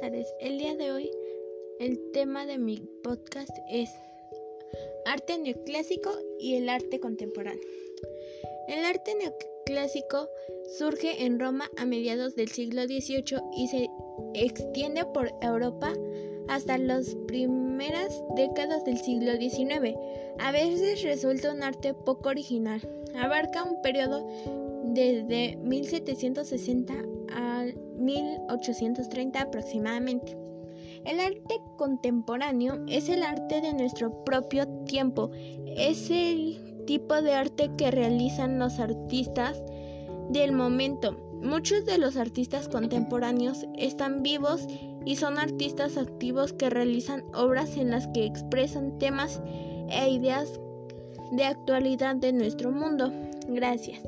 tardes. El día de hoy el tema de mi podcast es arte neoclásico y el arte contemporáneo. El arte neoclásico surge en Roma a mediados del siglo XVIII y se extiende por Europa hasta las primeras décadas del siglo XIX. A veces resulta un arte poco original. Abarca un periodo desde 1760 al 1830 aproximadamente. El arte contemporáneo es el arte de nuestro propio tiempo. Es el tipo de arte que realizan los artistas del momento. Muchos de los artistas contemporáneos están vivos y son artistas activos que realizan obras en las que expresan temas e ideas de actualidad de nuestro mundo. Gracias.